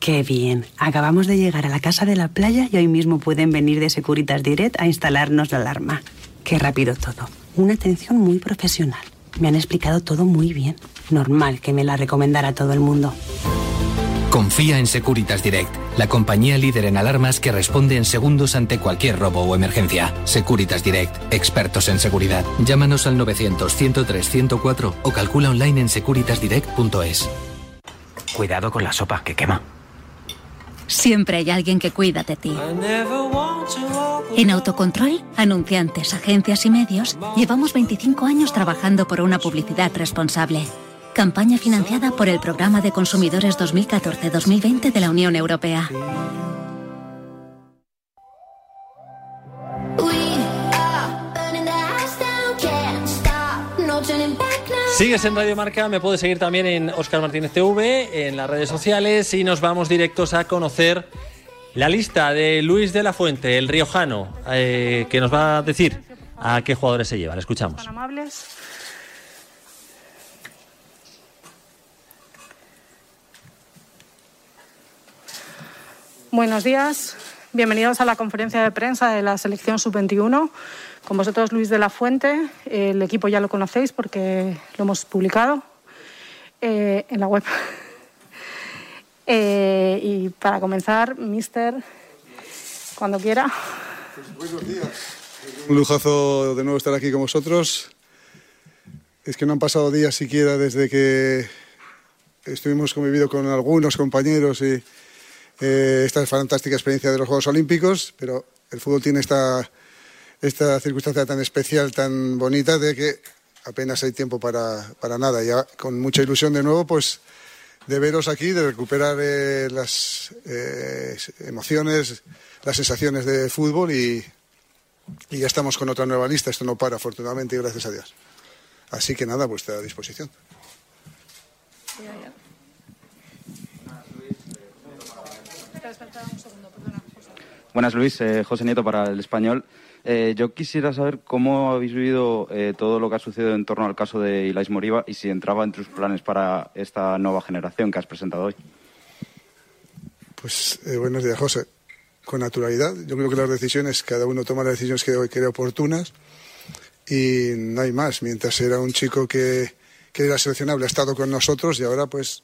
Qué bien. Acabamos de llegar a la casa de la playa y hoy mismo pueden venir de Securitas Direct a instalarnos la alarma. Qué rápido todo. Una atención muy profesional. Me han explicado todo muy bien. Normal que me la recomendara todo el mundo. Confía en Securitas Direct, la compañía líder en alarmas que responde en segundos ante cualquier robo o emergencia. Securitas Direct, expertos en seguridad. Llámanos al 900-103-104 o calcula online en securitasdirect.es. Cuidado con la sopa, que quema. Siempre hay alguien que cuida de ti. En Autocontrol, anunciantes, agencias y medios, llevamos 25 años trabajando por una publicidad responsable. Campaña financiada por el Programa de Consumidores 2014-2020 de la Unión Europea. Sigues en Radio Marca, me puedes seguir también en Oscar Martínez TV, en las redes sociales y nos vamos directos a conocer la lista de Luis de la Fuente, el riojano, eh, que nos va a decir a qué jugadores se lleva. Le escuchamos. amables. Buenos días, bienvenidos a la conferencia de prensa de la selección sub-21. Con vosotros Luis de la Fuente, el equipo ya lo conocéis porque lo hemos publicado eh, en la web. Eh, y para comenzar, mister, cuando quiera. Buenos días. Un lujazo de nuevo estar aquí con vosotros. Es que no han pasado días siquiera desde que estuvimos convivido con algunos compañeros y eh, esta fantástica experiencia de los Juegos Olímpicos, pero el fútbol tiene esta, esta circunstancia tan especial, tan bonita, de que apenas hay tiempo para, para nada. Ya con mucha ilusión de nuevo, pues de veros aquí, de recuperar eh, las eh, emociones, las sensaciones de fútbol y, ya estamos con otra nueva lista. Esto no para, afortunadamente, y gracias a Dios. Así que nada, a vuestra disposición. Buenas, Luis. Eh, José Nieto para el español. Eh, yo quisiera saber cómo habéis vivido eh, todo lo que ha sucedido en torno al caso de Ilais Moriba y si entraba entre tus planes para esta nueva generación que has presentado hoy. Pues buenos días, José. Con naturalidad. Yo creo que las decisiones, cada uno toma las decisiones que cree oportunas y no hay más. Mientras era un chico que, que era seleccionable, ha estado con nosotros y ahora, pues,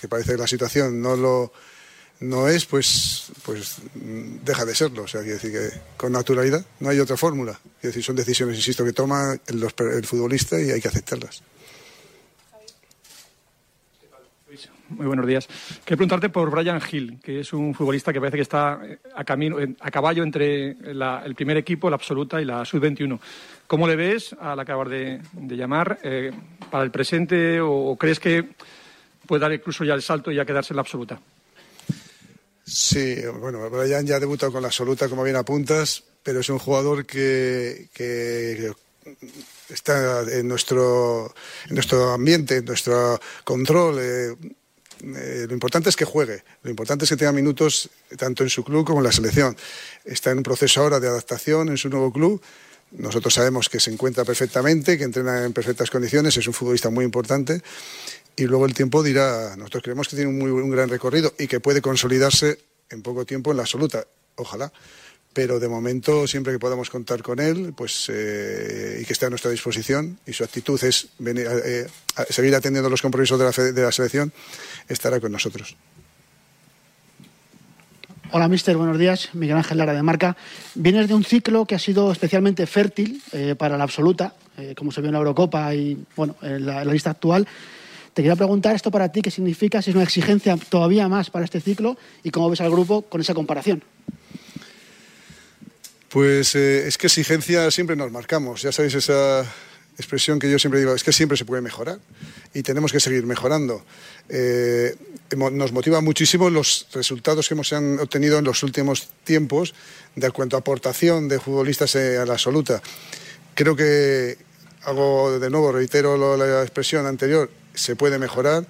que parece que la situación no lo no es, pues, pues deja de serlo. O sea, quiere decir que con naturalidad no hay otra fórmula. Decir, son decisiones, insisto, que toma el, el futbolista y hay que aceptarlas. Muy buenos días. Quiero preguntarte por Brian Hill, que es un futbolista que parece que está a, camino, a caballo entre el primer equipo, la absoluta, y la sub-21. ¿Cómo le ves al acabar de, llamar eh, para el presente o, crees que puede dar incluso ya el salto y ya quedarse en la absoluta? Sí, bueno, Brian ya ha debutado con la absoluta, como bien apuntas, pero es un jugador que, está en nuestro, en nuestro ambiente, en nuestro control. Eh, eh, lo importante es que juegue, lo importante es que tenga minutos tanto en su club como en la selección. Está en un proceso ahora de adaptación en su nuevo club. Nosotros sabemos que se encuentra perfectamente, que entrena en perfectas condiciones, es un futbolista muy importante y luego el tiempo dirá, nosotros creemos que tiene un gran recorrido y que puede consolidarse en poco tiempo en la absoluta, ojalá. Pero de momento, siempre que podamos contar con él, pues eh, y que esté a nuestra disposición y su actitud es eh, seguir atendiendo los compromisos de la, de la selección, estará con nosotros. Hola, mister. Buenos días. Miguel Ángel Lara de Marca. Vienes de un ciclo que ha sido especialmente fértil eh, para la absoluta, como se vio en la Eurocopa y bueno, en la lista actual. Te quería preguntar esto para ti, qué significa, si es una exigencia todavía más para este ciclo y cómo ves al grupo con esa comparación. Pues eh, es que exigencia siempre nos marcamos, ya sabéis esa expresión que yo siempre digo, es que siempre se puede mejorar y tenemos que seguir mejorando. Eh, nos motiva muchísimo los resultados que hemos obtenido en los últimos tiempos de cuanto a aportación de futbolistas eh, a la absoluta. Creo que, hago de nuevo, reitero la expresión anterior, se puede mejorar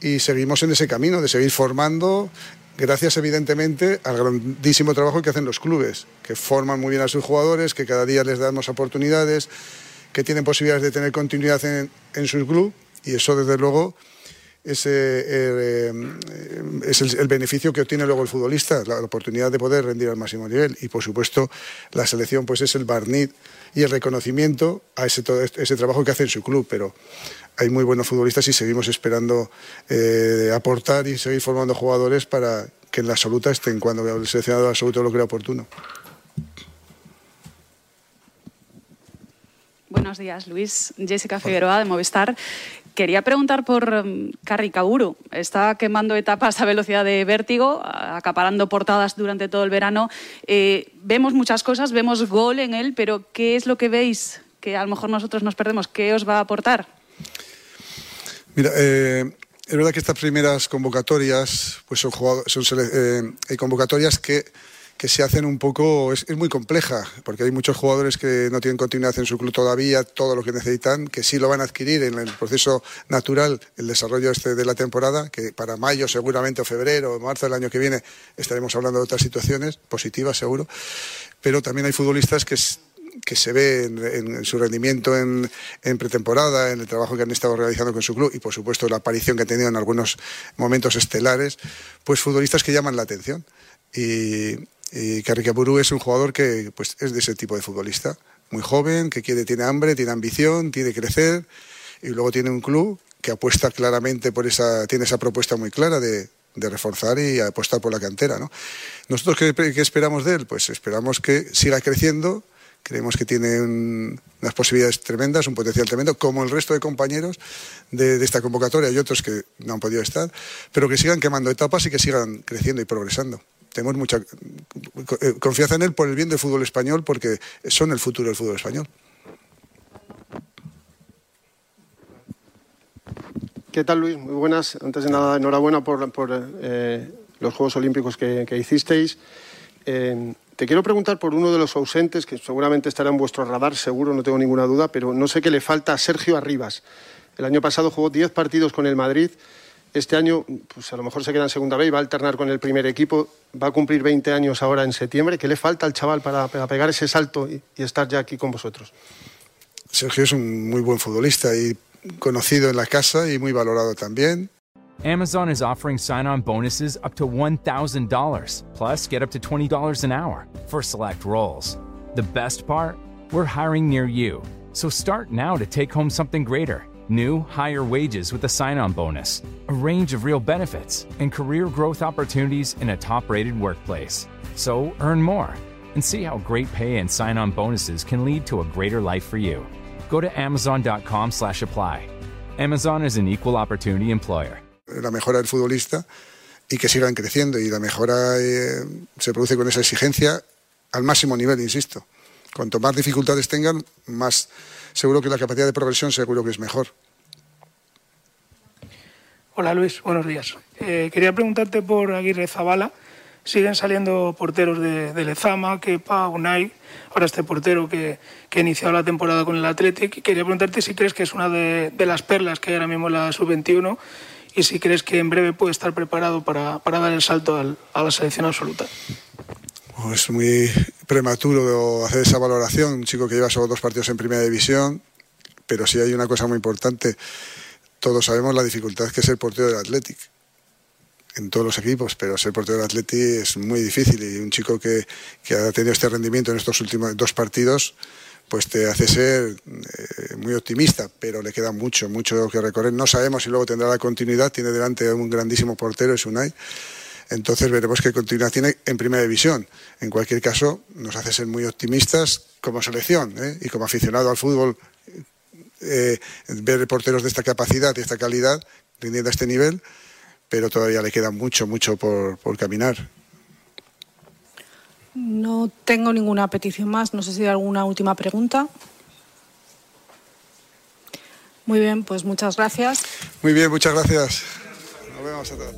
y seguimos en ese camino de seguir formando, gracias evidentemente al grandísimo trabajo que hacen los clubes, que forman muy bien a sus jugadores, que cada día les damos oportunidades, que tienen posibilidades de tener continuidad en, en su club y eso desde luego es, eh, es el, beneficio que obtiene luego el futbolista, la, oportunidad de poder rendir al máximo nivel. Y por supuesto, la selección pues es el barniz y el reconocimiento a ese, todo ese trabajo que hace en su club. Pero hay muy buenos futbolistas y seguimos esperando eh, aportar y seguir formando jugadores para que en la absoluta estén cuando el seleccionado absoluto lo crea oportuno. Buenos días, Luis. Jessica Figueroa, de Movistar. Quería preguntar por um, Carri Kaburu. Está quemando etapas a velocidad de vértigo, acaparando portadas durante todo el verano. Eh, vemos muchas cosas, vemos gol en él, pero ¿qué es lo que veis que a lo mejor nosotros nos perdemos? ¿Qué os va a aportar? Mira, eh, es verdad que estas primeras convocatorias pues son, son eh, convocatorias que que se hacen un poco, es, muy compleja, porque hay muchos jugadores que no tienen continuidad en su club todavía, todo lo que necesitan, que sí lo van a adquirir en el proceso natural, el desarrollo este de la temporada, que para mayo seguramente o febrero o marzo del año que viene estaremos hablando de otras situaciones positivas seguro, pero también hay futbolistas que que se ve en, su rendimiento en, en, pretemporada, en el trabajo que han estado realizando con su club y por supuesto la aparición que ha tenido en algunos momentos estelares, pues futbolistas que llaman la atención. Y, y Carricapuru es un jugador que pues, es de ese tipo de futbolista, muy joven, que quiere, tiene hambre, tiene ambición, que crecer y luego tiene un club que apuesta claramente por esa, tiene esa propuesta muy clara de, reforzar y apostar por la cantera. ¿no? Nosotros, ¿qué, esperamos de él? Pues esperamos que siga creciendo, creemos que tiene unas posibilidades tremendas, un potencial tremendo, como el resto de compañeros de, de, esta convocatoria y otros que no han podido estar, pero que sigan quemando etapas y que sigan creciendo y progresando tenemos mucha eh, confianza en él por el bien del fútbol español, porque son el futuro del fútbol español. ¿Qué tal, Luis? Muy buenas. Antes de nada, enhorabuena por, eh, los Juegos Olímpicos que, hicisteis. Eh, te quiero preguntar por uno de los ausentes, que seguramente estará en vuestro radar, seguro, no tengo ninguna duda, pero no sé qué le falta a Sergio Arribas. El año pasado jugó 10 partidos con el Madrid este año, pues a lo mejor se queda en segunda B y va a alternar con el primer equipo. Va a cumplir 20 años ahora en septiembre. ¿Qué le falta al chaval para, pegar ese salto y, estar ya aquí con vosotros? Sergio es un muy buen futbolista y conocido en la casa y muy valorado también. Amazon is offering sign-on bonuses up to $1,000, plus get up to $20 an hour for select roles. The best part? We're hiring near you. So start now to take home something greater. New, higher wages with a sign on bonus, a range of real benefits, and career growth opportunities in a top rated workplace. So earn more and see how great pay and sign on bonuses can lead to a greater life for you. Go to amazon.com slash apply. Amazon is an equal opportunity employer. La mejora del futbolista y que sigan creciendo y la mejora eh, se produce con esa exigencia al máximo nivel, insisto. Cuanto más dificultades tengan, más seguro que la capacidad de progresión seguro que es mejor. Hola Luis, buenos días. Eh, quería preguntarte por Aguirre Zabala. Siguen saliendo porteros de, Lezama, Kepa, Unai, ahora este portero que, que, ha iniciado la temporada con el Athletic. Quería preguntarte si crees que es una de, las perlas que hay ahora mismo en la sub-21 y si crees que en breve puede estar preparado para, dar el salto a la selección absoluta. Es muy prematuro hacer esa valoración, un chico que lleva solo dos partidos en primera división, pero sí hay una cosa muy importante. Todos sabemos la dificultad que es el portero del Athletic en todos los equipos, pero ser portero del Athletic es muy difícil y un chico que, que, ha tenido este rendimiento en estos últimos dos partidos, pues te hace ser eh, muy optimista, pero le queda mucho, mucho que recorrer. No sabemos si luego tendrá la continuidad, tiene delante un grandísimo portero, es Unai, entonces veremos qué continuidad tiene en primera división. En cualquier caso, nos hace ser muy optimistas como selección ¿eh? y como aficionado al fútbol. Eh, ver porteros de esta capacidad, de esta calidad, rindiendo a este nivel, pero todavía le queda mucho, mucho por, por caminar. No tengo ninguna petición más. No sé si hay alguna última pregunta. Muy bien, pues muchas gracias. Muy bien, muchas gracias. Nos vemos a todos.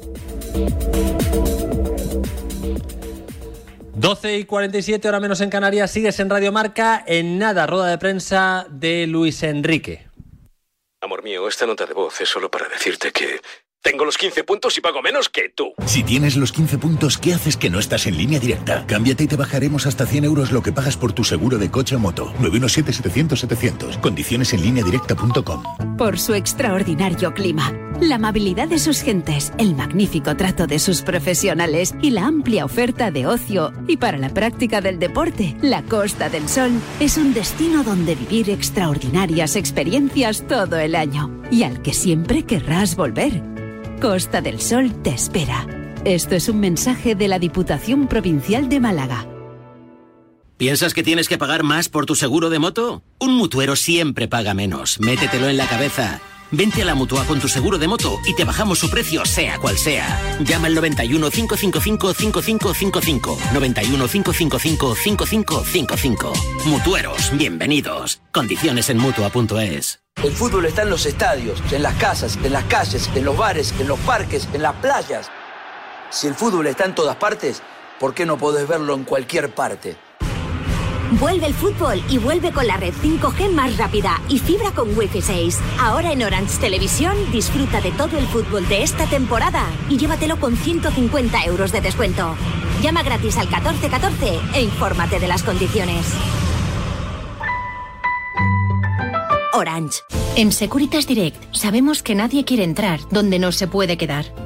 12 y 47, ahora menos en Canarias, sigues en Radio Marca. En nada, rueda de prensa de Luis Enrique. Amor mío, esta nota de voz es solo para decirte que Tengo los 15 puntos y pago menos que tú. Si tienes los 15 puntos, ¿qué haces que no estás en línea directa? Cámbiate y te bajaremos hasta 100 euros lo que pagas por tu seguro de coche o moto. 917-700-700. Condiciones en línea directa.com. Por su extraordinario clima, la amabilidad de sus gentes, el magnífico trato de sus profesionales y la amplia oferta de ocio y para la práctica del deporte, la Costa del Sol es un destino donde vivir extraordinarias experiencias todo el año y al que siempre querrás volver. Costa del Sol te espera. Esto es un mensaje de la Diputación Provincial de Málaga. ¿Piensas que tienes que pagar más por tu seguro de moto? Un mutuero siempre paga menos. Métetelo en la cabeza. Vente a la mutua con tu seguro de moto y te bajamos su precio, sea cual sea. Llama al 91 555 5555. 91 555 5555. Mutueros, bienvenidos. Condiciones en mutua.es. El fútbol está en los estadios, en las casas, en las calles, en los bares, en los parques, en las playas. Si el fútbol está en todas partes, ¿por qué no podés verlo en cualquier parte? Vuelve el fútbol y vuelve con la red 5G más rápida y fibra con Wi-Fi 6. Ahora en Orange Televisión disfruta de todo el fútbol de esta temporada y llévatelo con 150 euros de descuento. Llama gratis al 1414 e infórmate de las condiciones. Orange. En Securitas Direct sabemos que nadie quiere entrar donde no se puede quedar.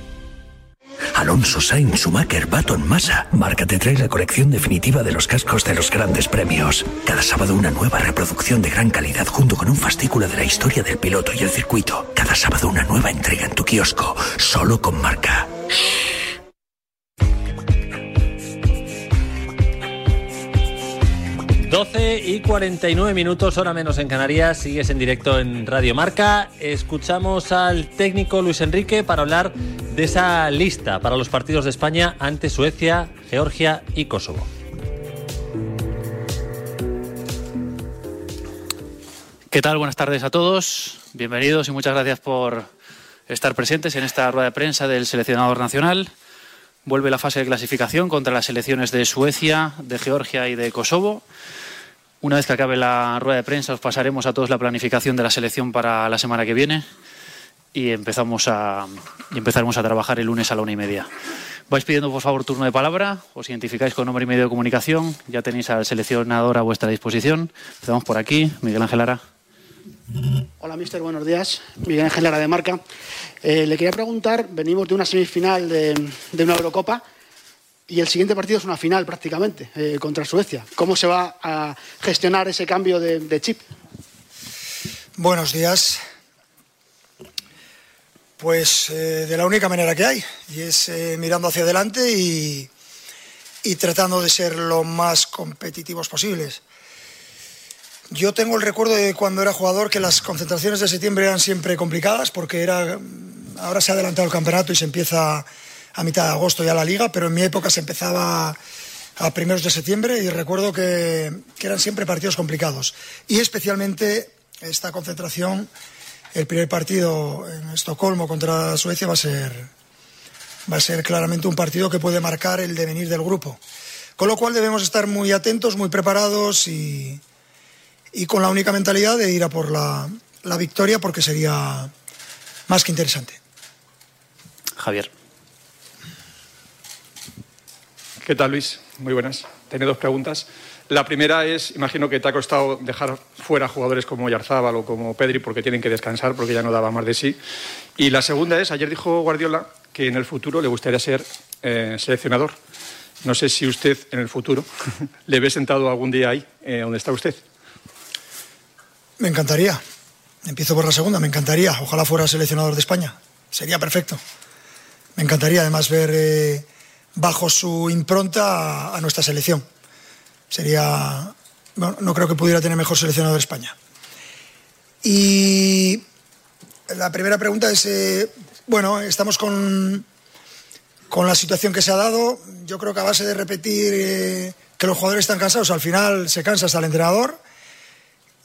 Alonso Sainz Schumacher Baton Massa. Marca te trae la colección definitiva de los cascos de los grandes premios. Cada sábado una nueva reproducción de gran calidad junto con un fascículo de la historia del piloto y el circuito. Cada sábado una nueva entrega en tu kiosco, solo con marca. 12 y 49 minutos, hora menos en Canarias. Sigues en directo en Radio Marca. Escuchamos al técnico Luis Enrique para hablar de esa lista para los partidos de España ante Suecia, Georgia y Kosovo. ¿Qué tal? Buenas tardes a todos. Bienvenidos y muchas gracias por estar presentes en esta rueda de prensa del seleccionador nacional. Vuelve la fase de clasificación contra las selecciones de Suecia, de Georgia y de Kosovo. Una vez que acabe la rueda de prensa, os pasaremos a todos la planificación de la selección para la semana que viene y empezamos a, empezaremos a trabajar el lunes a la una y media. Vais pidiendo, por favor, turno de palabra, os identificáis con nombre y medio de comunicación, ya tenéis al seleccionador a vuestra disposición. Empezamos por aquí, Miguel Ángel Lara. Hola, mister, buenos días. Miguel Ángel Lara de Marca. Eh, le quería preguntar, venimos de una semifinal de, una Eurocopa y el siguiente partido es una final prácticamente eh, contra Suecia. ¿Cómo se va a gestionar ese cambio de, chip? Buenos días. Pues eh, de la única manera que hay, y es mirando hacia adelante y, y tratando de ser lo más competitivos posibles. Yo tengo el recuerdo de cuando era jugador que las concentraciones de septiembre eran siempre complicadas porque era, ahora se ha adelantado el campeonato y se empieza a mitad de agosto ya la liga, pero en mi época se empezaba a primeros de septiembre y recuerdo que, eran siempre partidos complicados. Y especialmente esta concentración, el primer partido en Estocolmo contra Suecia va a ser, va a ser claramente un partido que puede marcar el devenir del grupo. Con lo cual debemos estar muy atentos, muy preparados y, y con la única mentalidad de ir a por la, la victoria porque sería más que interesante. Javier. ¿Qué tal, Luis? Muy buenas. Tengo dos preguntas. La primera es, imagino que te ha costado dejar fuera jugadores como Yarzábal o como Pedri porque tienen que descansar porque ya no daba más de sí. Y la segunda es, ayer dijo Guardiola que en el futuro le gustaría ser eh, seleccionador. No sé si usted en el futuro le ve sentado algún día ahí, eh, donde está usted. Me encantaría. Empiezo por la segunda, me encantaría. Ojalá fuera seleccionador de España. Sería perfecto. Me encantaría además ver eh, bajo su impronta a, nuestra selección. Sería. Bueno, no creo que pudiera tener mejor seleccionador de España. Y la primera pregunta es: eh, bueno, estamos con, con la situación que se ha dado, yo creo que a base de repetir eh, que los jugadores están cansados, al final se cansa hasta el entrenador.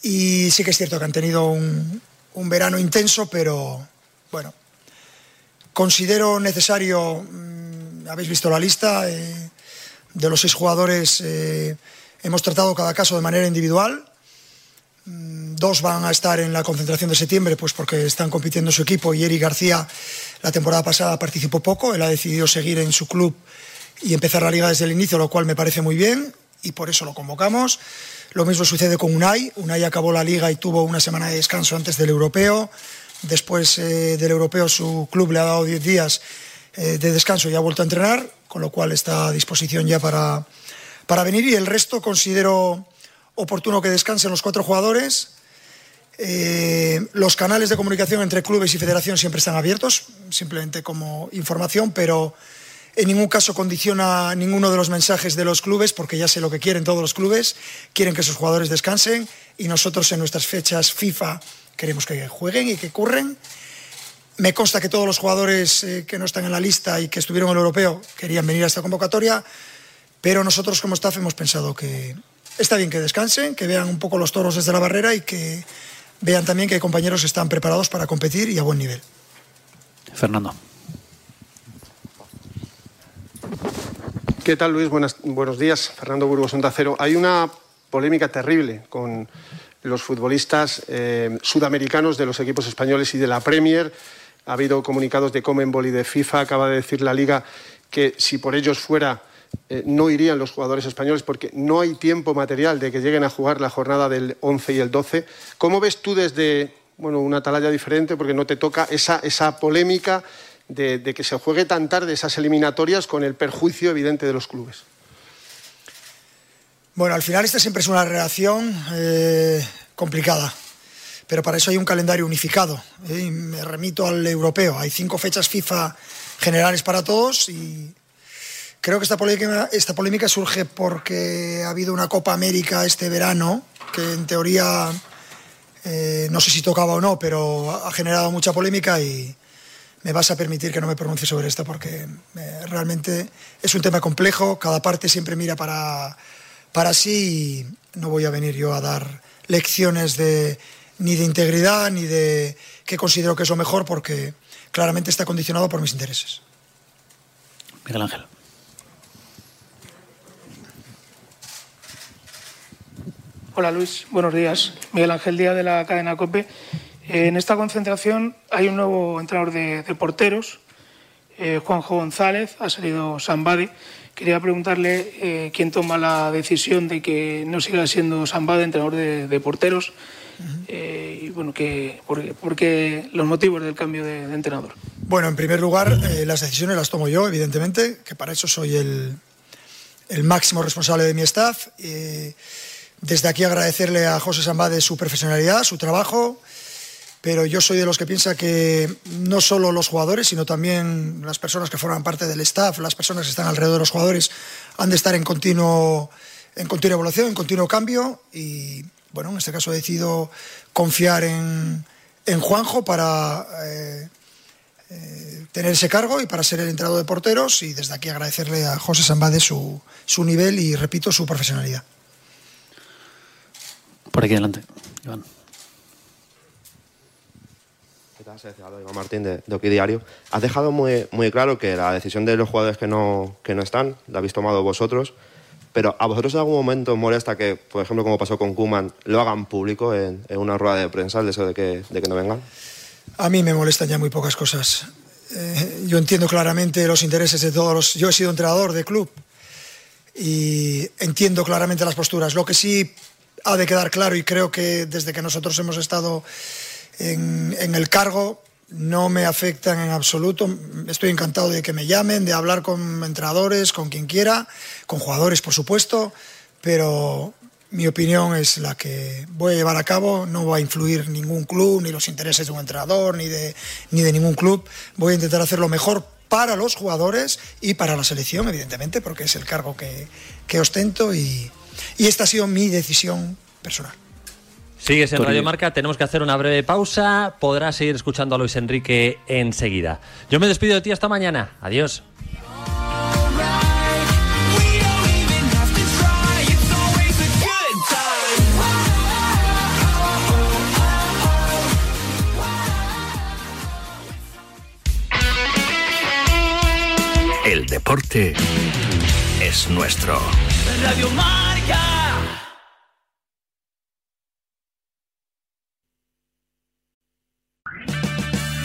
Y sí que es cierto que han tenido un, verano intenso, pero bueno, considero necesario, mm, habéis visto la lista, eh, de los seis jugadores eh, hemos tratado cada caso de manera individual. Mm, dos van a estar en la concentración de septiembre, pues porque están compitiendo su equipo y Eric García la temporada pasada participó poco, él ha decidido seguir en su club y empezar la liga desde el inicio, lo cual me parece muy bien y por eso lo convocamos. Lo mismo sucede con Unai. Unai acabó la liga y tuvo una semana de descanso antes del europeo. Después eh, del europeo su club le ha dado 10 días eh, de descanso y ha vuelto a entrenar, con lo cual está a disposición ya para, para venir. Y el resto considero oportuno que descansen los cuatro jugadores. Eh, los canales de comunicación entre clubes y federación siempre están abiertos, simplemente como información, pero en ningún caso condiciona ninguno de los mensajes de los clubes, porque ya sé lo que quieren todos los clubes, quieren que sus jugadores descansen y nosotros en nuestras fechas FIFA queremos que jueguen y que curren. Me consta que todos los jugadores eh, que no están en la lista y que estuvieron en el europeo querían venir a esta convocatoria, pero nosotros como staff hemos pensado que está bien que descansen, que vean un poco los toros desde la barrera y que vean también que compañeros están preparados para competir y a buen nivel. Fernando. ¿Qué tal, Luis? buenos días. Fernando Burgos, Onda Cero. Hay una polémica terrible con los futbolistas eh, sudamericanos de los equipos españoles y de la Premier. Ha habido comunicados de Comenbol y de FIFA. Acaba de decir la Liga que si por ellos fuera eh, no irían los jugadores españoles porque no hay tiempo material de que lleguen a jugar la jornada del 11 y el 12. ¿Cómo ves tú desde bueno, una atalaya diferente, porque no te toca esa, esa polémica de, que se juegue tan tarde esas eliminatorias con el perjuicio evidente de los clubes? Bueno, al final esta siempre es una relación eh, complicada, pero para eso hay un calendario unificado. ¿eh? Me remito al europeo. Hay cinco fechas FIFA generales para todos y creo que esta polémica, esta polémica surge porque ha habido una Copa América este verano que en teoría eh, no sé si tocaba o no, pero ha generado mucha polémica y, me vas a permitir que no me pronuncie sobre esto porque eh, realmente es un tema complejo, cada parte siempre mira para, para sí y no voy a venir yo a dar lecciones de, ni de integridad ni de qué considero que es lo mejor porque claramente está condicionado por mis intereses. Miguel Ángel. Hola Luis, buenos días. Miguel Ángel Díaz de la cadena COPE. En esta concentración hay un nuevo entrenador de, porteros, eh, Juanjo González, ha salido Sambade. Quería preguntarle eh, quién toma la decisión de que no siga siendo Sambade entrenador de, porteros eh, y bueno, que, por, qué los motivos del cambio de, entrenador. Bueno, en primer lugar, las decisiones las tomo yo, evidentemente, que para eso soy el, el máximo responsable de mi staff. desde aquí agradecerle a José Sambade su profesionalidad, su trabajo pero yo soy de los que piensa que no solo los jugadores, sino también las personas que forman parte del staff, las personas que están alrededor de los jugadores, han de estar en continuo en continua evolución, en continuo cambio y bueno, en este caso he decidido confiar en, en Juanjo para eh, eh, tener ese cargo y para ser el entrenador de porteros y desde aquí agradecerle a José Sambade su, su nivel y repito su profesionalidad. Por aquí adelante, Iván. Iván Martín de, de Diario. Has dejado muy, muy claro que la decisión de los jugadores que no, que no están la habéis tomado vosotros, pero ¿a vosotros en algún momento molesta que, por ejemplo, como pasó con Kuman, lo hagan público en, una rueda de prensa, el deseo de que, de que no vengan? A mí me molestan ya muy pocas cosas. Eh, yo entiendo claramente los intereses de todos los... Yo he sido entrenador de club y entiendo claramente las posturas. Lo que sí ha de quedar claro y creo que desde que nosotros hemos estado en, el cargo no me afectan en absoluto. Estoy encantado de que me llamen, de hablar con entrenadores, con quien quiera, con jugadores, por supuesto, pero mi opinión es la que voy a llevar a cabo. No va a influir ningún club, ni los intereses de un entrenador, ni de, ni de ningún club. Voy a intentar hacer lo mejor para los jugadores y para la selección, evidentemente, porque es el cargo que, que ostento y, y esta ha sido mi decisión personal. Sigues en Radio Marca, tenemos que hacer una breve pausa. Podrás seguir escuchando a Luis Enrique enseguida. Yo me despido de ti hasta mañana. Adiós. El deporte es nuestro. Radio Marca.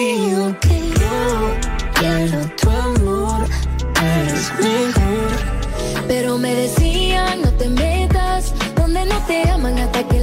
digo que yo quiero tu amor, eres mejor. Pero me decían, no te metas donde no te aman hasta que